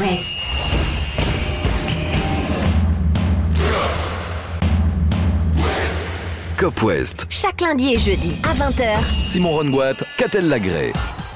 West. Cop West. Chaque lundi et jeudi à 20h. Simon Rongoat, Catel Lagré.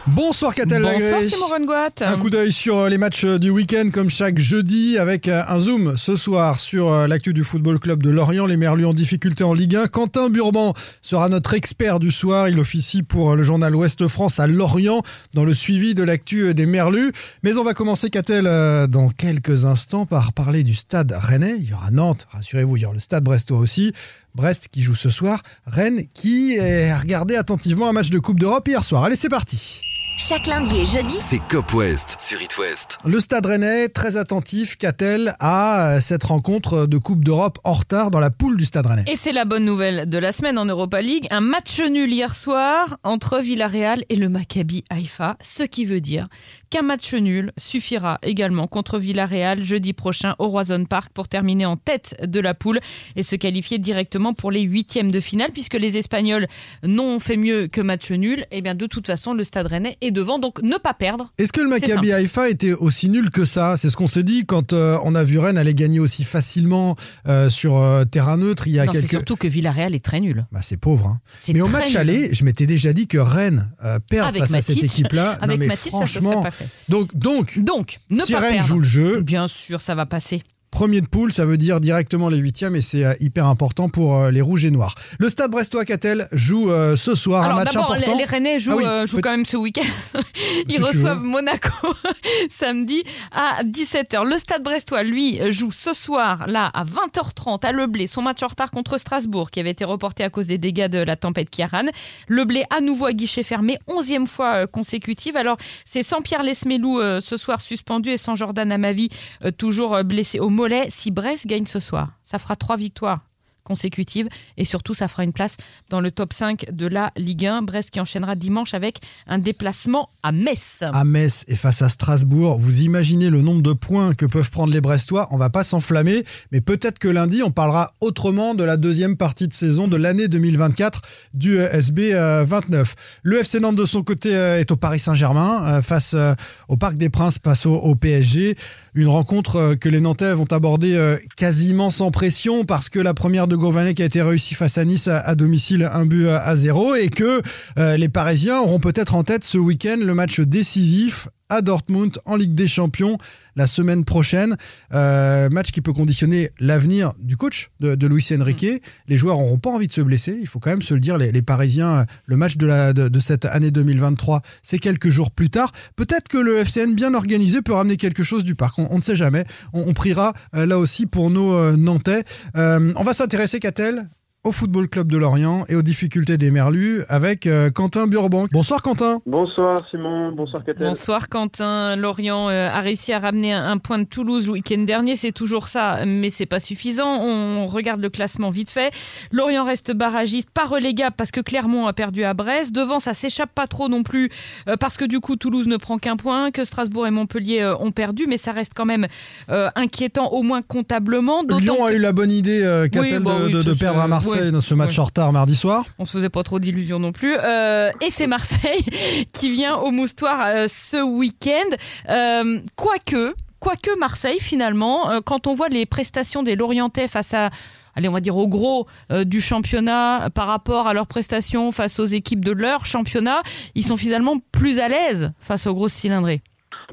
Bonsoir Catel Bonsoir. Simon Rongoat. Un coup d'œil sur euh, les matchs du week-end comme chaque jeudi avec euh, un zoom ce soir sur euh, l'actu du Football Club de Lorient, les Merlus en difficulté en Ligue 1. Quentin Burban sera notre expert du soir. Il officie pour le journal Ouest France à Lorient dans le suivi de l'actu des Merlus. Mais on va commencer Catel euh, dans quelques instants par parler du stade rennais. Il y aura Nantes, rassurez-vous, il y aura le stade brestois aussi. Brest qui joue ce soir, Rennes qui a regardé attentivement un match de Coupe d'Europe hier soir. Allez, c'est parti. Chaque lundi et jeudi, C'est Cop West sur It West. Le Stade Rennais, très attentif, qu'a-t-elle à euh, cette rencontre de Coupe d'Europe en retard dans la poule du Stade Rennais? Et c'est la bonne nouvelle de la semaine en Europa League. Un match nul hier soir entre Villarreal et le Maccabi Haïfa, ce qui veut dire qu'un match nul suffira également contre Villarreal jeudi prochain au Roison Park pour terminer en tête de la poule et se qualifier directement pour les huitièmes de finale puisque les Espagnols n'ont fait mieux que match nul. Et bien de toute façon, le Stade Rennais est devant, donc ne pas perdre. Est-ce que le Maccabi Haïfa était aussi nul que ça? C'est ce qu'on s'est dit quand euh, on a vu Rennes aller gagner aussi facilement euh, sur euh, terrain neutre il y a Non, quelques... surtout que Villarreal est très nul. Bah, c'est pauvre. Hein. C'est Mais au match nul. aller, je m'étais déjà dit que Rennes perd Avec face à cette équipe-là. Non, Avec mais Mathis, ça, franchement, pas fait. donc, donc Donc, ne si pas Rennes perdre. joue le jeu, Bien sûr, ça va passer. Premier de poule, ça veut dire directement les huitièmes et c'est euh, hyper important pour euh, les rouges et noirs. Le Stade Brestois Catel joue euh, ce soir un match important. les, les Rennais jouent, Ah oui, euh, jouent peut- quand même ce week-end. Ils reçoivent. Monaco samedi à 17h. Le Stade Brestois, lui, joue ce soir, là, à 20h30, à Le Blé, son match en retard contre Strasbourg, qui avait été reporté à cause des dégâts de la tempête Kiaran. Le Blé, à nouveau à guichet fermé, 11e fois euh, consécutive. Alors, c'est sans Pierre Lesmelou ce soir suspendu et sans Jordan Amavi toujours blessé au mollet. Si Brest gagne ce soir, ça fera trois victoires consécutives et surtout ça fera une place dans le top 5 de la Ligue 1. Brest qui enchaînera dimanche avec un déplacement à Metz. à Metz et face à Strasbourg. Vous imaginez le nombre de points que peuvent prendre les Brestois. On va pas s'enflammer, mais peut-être que lundi, on parlera autrement de la deuxième partie de saison de l'année 2024 du euh, SB euh, 29. Le FC Nantes de son côté euh, est au Paris Saint-Germain euh, face euh, au Parc des Princes, face au, PSG. Une rencontre euh, que les Nantais vont aborder euh, quasiment sans pression parce que la première de Gourvanek a été réussie face à Nice à, domicile, un but à, à zéro, et que euh, les Parisiens auront peut-être en tête ce week-end le match décisif à Dortmund en Ligue des Champions la semaine prochaine. Euh, match qui peut conditionner l'avenir du coach de, de Luis Enrique. Les joueurs n'auront pas envie de se blesser, il faut quand même se le dire. Les, les Parisiens, euh, le match de, la, de, de cette année 2023, c'est quelques jours plus tard. Peut-être que le FCN bien organisé peut ramener quelque chose du parc. On, on ne sait jamais. On, on priera euh, là aussi pour nos euh, Nantais. On va s'intéresser, Catel au Football Club de Lorient et aux difficultés des Merlus avec euh, Quentin Burbank. Bonsoir Quentin. Bonsoir Simon, bonsoir Catel. Bonsoir Quentin. Lorient euh, a réussi à ramener un, un point de Toulouse le week-end dernier. C'est toujours ça, mais c'est pas suffisant. On regarde le classement vite fait. Lorient reste barragiste, pas relégable parce que Clermont a perdu à Brest. Devant, ça s'échappe pas trop non plus euh, parce que du coup Toulouse ne prend qu'un point, que Strasbourg et Montpellier euh, ont perdu, mais ça reste quand même euh, inquiétant au moins comptablement. Lyon que- a eu la bonne idée, euh, Oui, bah de, oui, de- de ça, perdre à Marseille ouais. dans ce match Ouais. en retard mardi soir. On se faisait pas trop d'illusions non plus. Euh, et c'est Marseille qui vient au Moustoir euh, ce week-end. Euh, quoique, quoique Marseille finalement, euh, quand on voit les prestations des Lorientais face à Allez, on va dire au gros euh, du championnat euh, par rapport à leurs prestations face aux équipes de leur championnat, ils sont finalement plus à l'aise face aux grosses cylindrées.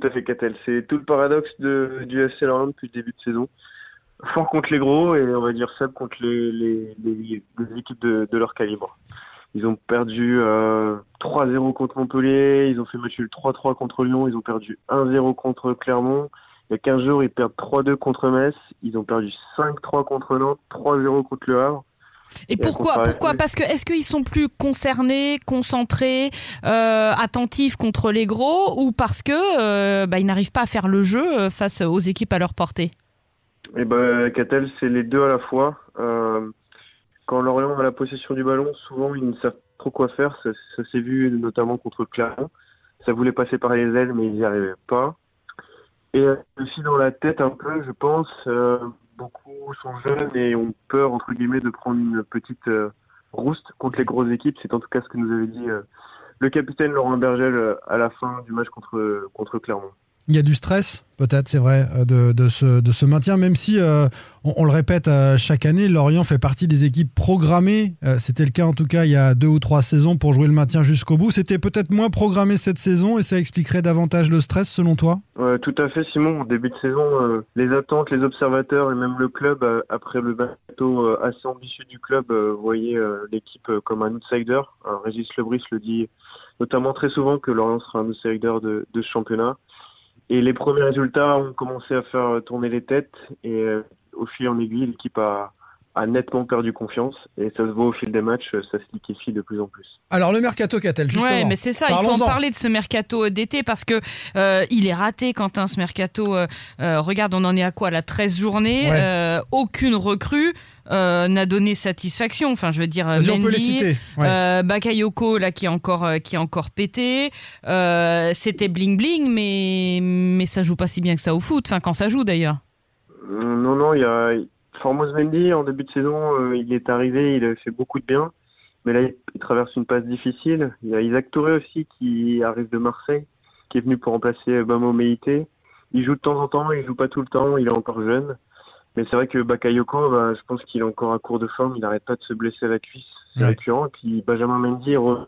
Tout à fait Catel, c'est tout le paradoxe de, du FC Lorient depuis le début de saison. Fort contre les gros et on va dire faible contre les, les, les- les équipes de, de leur calibre. Ils ont perdu euh, 3-0 contre Montpellier, ils ont fait match nul 3-3 contre Lyon, ils ont perdu 1-0 contre Clermont. Il y a 15 jours, ils perdent 3-2 contre Metz, ils ont perdu 5-3 contre Nantes, 3-0 contre Le Havre. Et Et pourquoi Pourquoi? Parce que est-ce qu'ils sont plus concernés, concentrés, euh, attentifs contre les gros, ou parce que euh, bah, ils n'arrivent pas à faire le jeu euh, face aux équipes à leur portée? Eh ben, Catel, c'est les deux à la fois. Euh, quand Lorient a la possession du ballon, souvent ils ne savent trop quoi faire. Ça, s'est vu notamment contre Clermont. Ça voulait passer par les ailes, mais ils n'y arrivaient pas. Et euh, aussi dans la tête un peu, je pense. euh, beaucoup sont jeunes et ont peur entre guillemets de prendre une petite euh, contre les grosses équipes. C'est en tout cas ce que nous avait dit euh, le capitaine Laurent Bergel euh, à la fin du match contre contre Clermont. Il y a du stress, peut-être, c'est vrai, euh, de, de, ce, de ce maintien, même si, euh, on, le répète euh, chaque année, Lorient fait partie des équipes programmées. C'était le cas en tout cas il y a deux ou trois saisons pour jouer le maintien jusqu'au bout. C'était peut-être moins programmé cette saison et ça expliquerait davantage le stress selon toi? Ouais, Tout à fait, Simon. En début de saison, les attentes, les observateurs et même le club, après le bateau assez ambitieux du club, voyaient l'équipe comme un outsider. Régis Lebris le dit notamment très souvent que Lorient sera un outsider de, de ce championnat. Et les premiers résultats ont commencé à faire tourner les têtes. Et euh, au fil en aiguille, l'équipe a, a, nettement perdu confiance et ça se voit au fil des matchs, ça se liquéfie de plus en plus. Alors le mercato Catel, justement. Ouais, mais c'est ça, il faut en parler de ce mercato d'été parce que euh, il est raté Quentin ce mercato. Euh, regarde, on en est à quoi la 13 journées, ouais. aucune recrue. Euh, n'a donné satisfaction. Enfin, je veux dire, Mendy, on peut les citer. Ouais. Euh, Bakayoko là qui est encore euh, qui est encore pété. Euh, C'était bling bling, mais mais ça joue pas si bien que ça au foot. Enfin, quand ça joue d'ailleurs. Non, non, il y a Formos Mendy en début de saison, il est arrivé, il a fait beaucoup de bien, mais là il traverse une passe difficile. Il y a Isaac Touré aussi qui arrive de Marseille, qui est venu pour remplacer Bamo Meite. Il joue de temps en temps, il joue pas tout le temps, il est encore jeune. Mais c'est vrai que Bakayoko, bah, je pense qu'il est encore à court de forme, il n'arrête pas de se blesser à la cuisse, c'est ouais. récurrent. Et puis Benjamin Mendy revient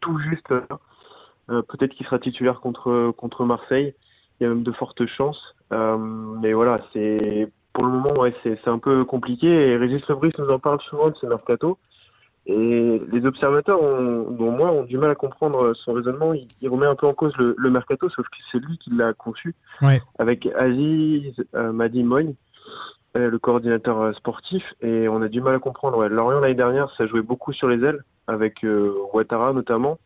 tout juste là. Euh, Peut-être qu'il sera titulaire contre, contre Marseille, il y a même de fortes chances. Euh, mais voilà, c'est pour le moment, ouais, c'est un peu compliqué. Et Régis Lebris nous en parle souvent de ce mercato. Et les observateurs, ont, dont moi, ont du mal à comprendre son raisonnement. Il, il remet un peu en cause le, le mercato, sauf que c'est lui qui l'a conçu, ouais. avec Aziz euh, Madi Moy le coordinateur sportif et on a du mal à comprendre. Ouais. Lorient l'année dernière, ça jouait beaucoup sur les ailes avec euh, Ouattara notamment.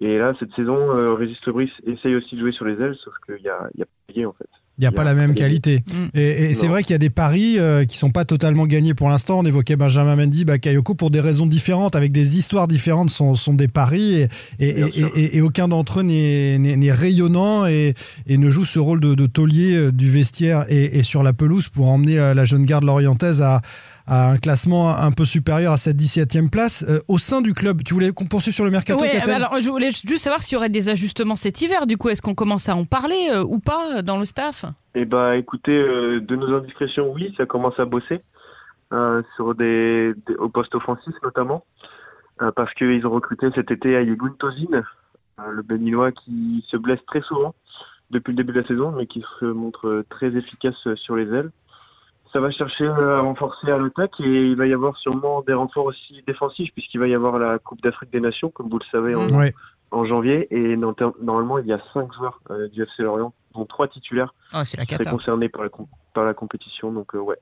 Et là, cette saison, euh, Régis Lebris essaye aussi de jouer sur les ailes, sauf qu'il y a, il y a payé en fait. Il n'y a, a, pas la même qualité. Mmh. Et, et c'est vrai qu'il y a des paris euh, qui sont pas totalement gagnés pour l'instant. On évoquait Benjamin Mendy, Bakayoko pour des raisons différentes, avec des histoires différentes, sont, sont des paris et, et, et aucun d'entre eux n'est rayonnant et, ne joue ce rôle de, de taulier du vestiaire et, sur la pelouse pour emmener la, la jeune garde lorientaise à, à un classement un peu supérieur à cette 17e place. Euh, au sein du club, tu voulais qu'on poursuive sur le mercato Oui, alors je voulais juste savoir s'il y aurait des ajustements cet hiver. Du coup, est-ce qu'on commence à en parler euh, ou pas dans le staff? Eh bah, écoutez, euh, de nos indiscrétions, oui, ça commence à bosser euh, sur des, des, au poste offensif notamment, euh, parce qu'ils ont recruté cet été Ayegun Tozin, le Béninois qui se blesse très souvent depuis le début de la saison, mais qui se montre très efficace sur les ailes ça va chercher à renforcer à l'attaque et il va y avoir sûrement des renforts aussi défensifs puisqu'il va y avoir la Coupe d'Afrique des Nations, comme vous le savez, en, ouais. en janvier. Et normalement, il y a cinq joueurs euh, du FC Lorient, dont trois titulaires, oh, qui seraient concernés par la, par la compétition. Donc, euh, ouais.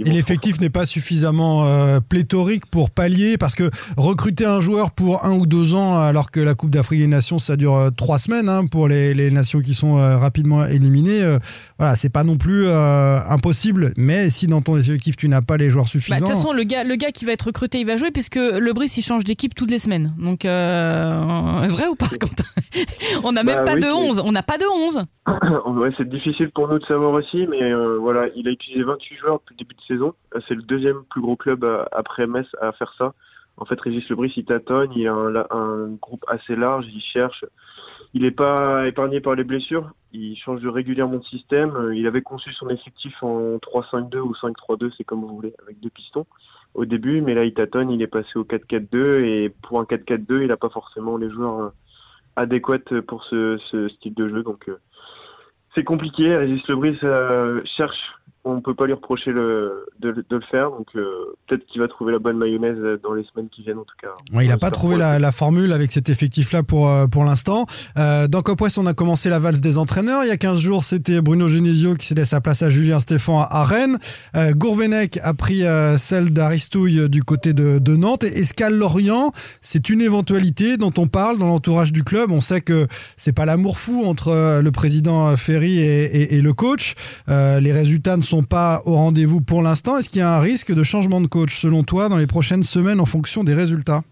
Et l'effectif n'est pas suffisamment euh, pléthorique pour pallier, parce que recruter un joueur pour un ou deux ans, alors que la Coupe d'Afrique des Nations, ça dure euh, trois semaines hein, pour les, les, nations qui sont euh, rapidement éliminées, euh, voilà, c'est pas non plus euh, impossible. Mais si dans ton effectif tu n'as pas les joueurs suffisants. De bah, toute façon, le gars, le gars qui va être recruté, il va jouer, puisque le Brice il change d'équipe toutes les semaines. Donc, euh, vrai ou pas, Quentin? On n'a même bah, pas oui, de 11. On n'a pas de 11. ouais, c'est difficile pour nous de savoir aussi, mais euh, voilà, il a utilisé 28 joueurs depuis le début de saison. C'est le deuxième plus gros club après Metz à faire ça. En fait, Régis Lebris, il tâtonne, il a un, groupe assez large, il cherche. Il n'est pas épargné par les blessures, il change régulièrement de système. Il avait conçu son effectif en 3-5-2 ou 5-3-2, c'est comme vous voulez, avec deux pistons au début, mais là, il tâtonne, il est passé au 4-4-2, et pour un 4-4-2, il n'a pas forcément les joueurs adéquats pour ce, ce style de jeu, donc c'est compliqué. Régis Lebris euh, cherche, on ne peut pas lui reprocher le, de, de le faire, donc euh, peut-être qu'il va trouver la bonne mayonnaise dans les semaines qui viennent en tout cas. Ouais, il n'a pas trouvé la, la, formule avec cet effectif-là pour, euh, pour l'instant. Euh, dans Cop West, on a commencé la valse des entraîneurs. Il y a 15 jours, c'était Bruno Genesio qui s'est laissé sa place à Julien Stéphan à, Rennes. Euh, Gourvenec a pris celle d'Aristouille du côté de, de Nantes. Et Escal Lorient, c'est une éventualité dont on parle dans l'entourage du club. On sait que c'est pas l'amour fou entre le président Ferry et, et, et le coach. les résultats ne sont pas au rendez-vous pour l'instant. Est-ce qu'il y a un risque de changement de coach selon toi dans les prochaines semaines en fonction des résultats?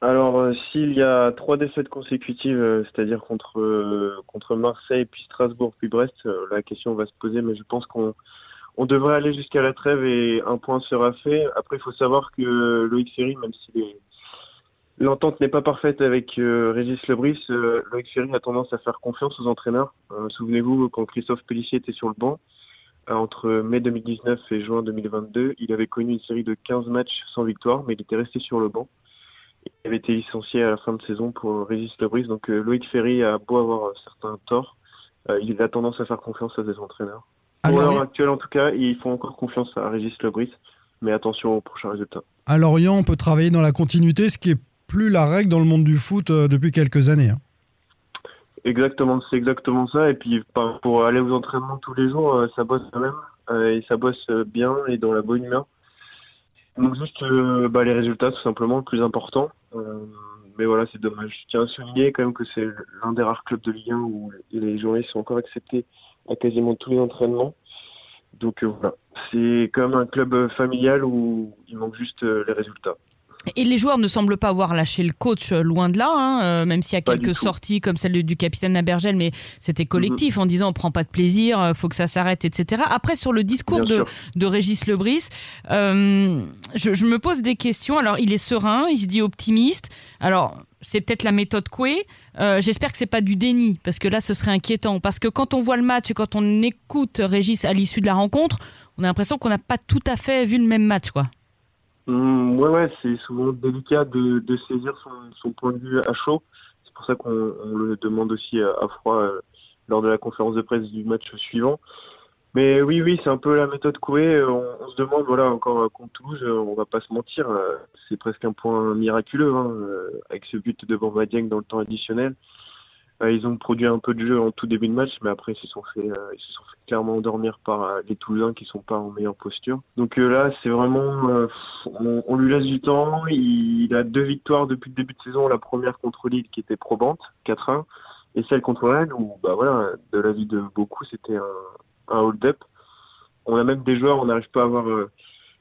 Alors, euh, s'il y a trois défaites consécutives, euh, c'est-à-dire contre euh, contre Marseille, puis Strasbourg, puis Brest, la question va se poser, mais je pense qu'on on devrait aller jusqu'à la trêve et un point sera fait. Après, il faut savoir que Loïc Ferry, même est L'entente n'est pas parfaite avec Régis Lebris. Loïc Ferry a tendance à faire confiance aux entraîneurs. Souvenez-vous, quand Christophe Pellissier était sur le banc, entre mai 2019 et juin 2022, il avait connu une série de 15 matchs sans victoire, mais il était resté sur le banc. Il avait été licencié à la fin de saison pour Régis Lebris. Donc euh, Loïc Ferry a beau avoir certains torts, euh, il a tendance à faire confiance à des entraîneurs. Alors, l'heure actuelle, en tout cas, ils font encore confiance à Régis Lebris, mais attention aux prochains résultats. à Lorient, on peut travailler dans la continuité, ce qui est plus la règle dans le monde du foot euh, depuis quelques années. hein. Exactement, c'est exactement ça. Et puis pour aller aux entraînements tous les jours, euh, ça bosse quand même. euh, et ça bosse euh, bien et dans la bonne humeur. Donc juste bah, les résultats, tout simplement, le plus important. Mais voilà, c'est dommage. Je tiens à souligner quand même que c'est l'un des rares clubs de Ligue 1 où les journalistes sont encore acceptés à quasiment tous les entraînements. Donc voilà, c'est même un club familial où il manque juste les résultats. Et les joueurs ne semblent pas avoir lâché le coach euh, loin de là, hein, euh, même s'il y a Pas quelques sorties comme celle du capitaine Abergel, mais c'était collectif en disant on prend pas de plaisir, euh, faut que ça s'arrête, etc. Après sur le discours Bien de, sûr. de Régis Lebris, euh, je, je me pose des questions. Alors il est serein, il se dit optimiste. Alors c'est peut-être la méthode Coué. Euh, J'espère que c'est pas du déni parce que là ce serait inquiétant parce que quand on voit le match et quand on écoute Régis à l'issue de la rencontre, on a l'impression qu'on n'a pas tout à fait vu le même match, quoi. Hum, ouais, ouais, c'est souvent délicat de, de saisir son, son point de vue à chaud. C'est pour ça qu'on on le demande aussi à, froid euh, lors de la conférence de presse du match suivant. Mais oui, oui, c'est un peu la méthode Coué. Euh, On, on se demande, voilà, encore euh, contre Toulouse, euh, on va pas se mentir, c'est presque un point miraculeux hein, avec ce but de Bamba Dieng dans le temps additionnel. Euh, ils ont produit un peu de jeu en tout début de match, mais après ils se sont fait, euh, ils se sont fait clairement endormir par euh, les Toulousains qui sont pas en meilleure posture. Donc là, c'est vraiment, on, on lui laisse du temps. Il, il a deux victoires depuis le début de saison. La première contre Lille qui était probante, 4-1, et celle contre Rennes où, bah voilà, de l'avis de beaucoup, c'était un, un hold-up. On a même des joueurs, on n'arrive pas à avoir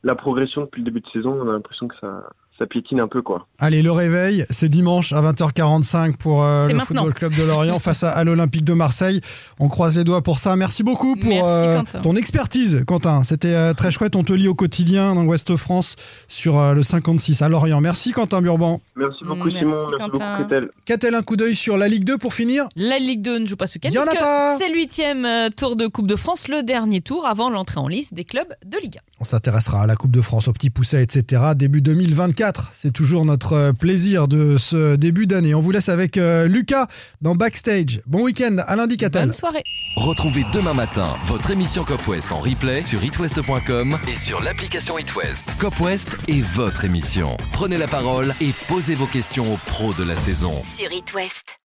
la progression depuis le début de saison. On a l'impression que ça, ça piétine un peu, quoi. Allez, le réveil, c'est dimanche à 20h45 pour euh, le maintenant. Football Club de Lorient face à, à l'Olympique de Marseille. On croise les doigts pour ça. Merci beaucoup pour Merci, euh, ton expertise, Quentin. C'était euh, très chouette. On te lit au quotidien dans l'Ouest France sur euh, le 56 à Lorient. Merci, Quentin Burban. Merci beaucoup, Merci, Simon. Merci Quentin. beaucoup, un coup d'œil sur la Ligue 2 pour finir? La Ligue 2 ne joue pas ce week-end Y en a puisque pas c'est le huitième euh, tour de Coupe de France, le dernier tour avant l'entrée en liste des clubs de Ligue 1. On s'intéressera à la Coupe de France, au petit pousset, etc. Début 2024. C'est toujours notre euh, plaisir de ce début d'année. On vous laisse avec euh, Lucas dans Backstage. Bon week-end. À lundi, Bonne soirée. Retrouvez demain matin votre émission Cop West en replay sur itwest.com et sur l'application itwest. Cop West est votre émission. Prenez la parole et posez vos questions aux pros de la saison. Sur It West.